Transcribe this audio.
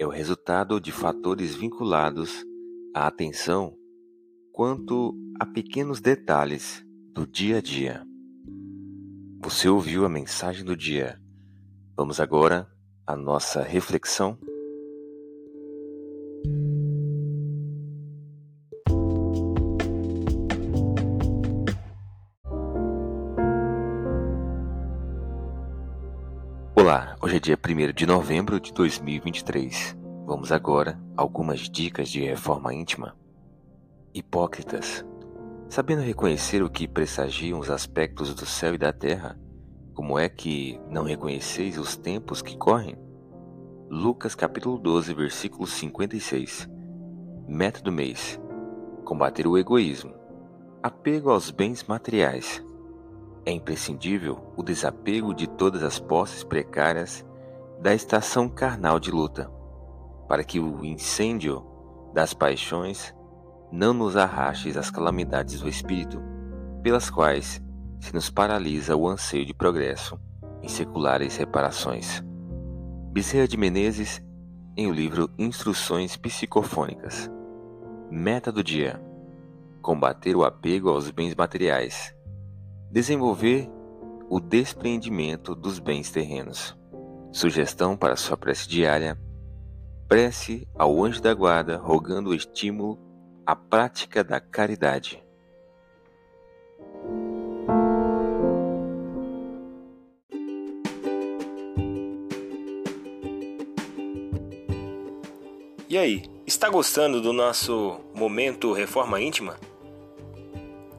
é o resultado de fatores vinculados à atenção quanto a pequenos detalhes do dia a dia. Você ouviu a mensagem do dia. Vamos agora à nossa reflexão. Olá, hoje é dia 1 de novembro de 2023. Vamos agora a algumas dicas de reforma íntima. Hipócritas, sabendo reconhecer o que pressagiam os aspectos do céu e da terra, como é que não reconheceis os tempos que correm? Lucas capítulo 12, versículo 56. Meta do mês: combater o egoísmo. Apego aos bens materiais é imprescindível o desapego de todas as posses precárias da estação carnal de luta, para que o incêndio das paixões não nos arraste às calamidades do espírito, pelas quais se nos paralisa o anseio de progresso em seculares reparações. Bezerra de Menezes, em o livro Instruções Psicofônicas. Meta do dia: combater o apego aos bens materiais Desenvolver o despreendimento dos bens terrenos. Sugestão para sua prece diária: prece ao anjo da guarda, rogando o estímulo à prática da caridade. E aí, está gostando do nosso momento Reforma Íntima?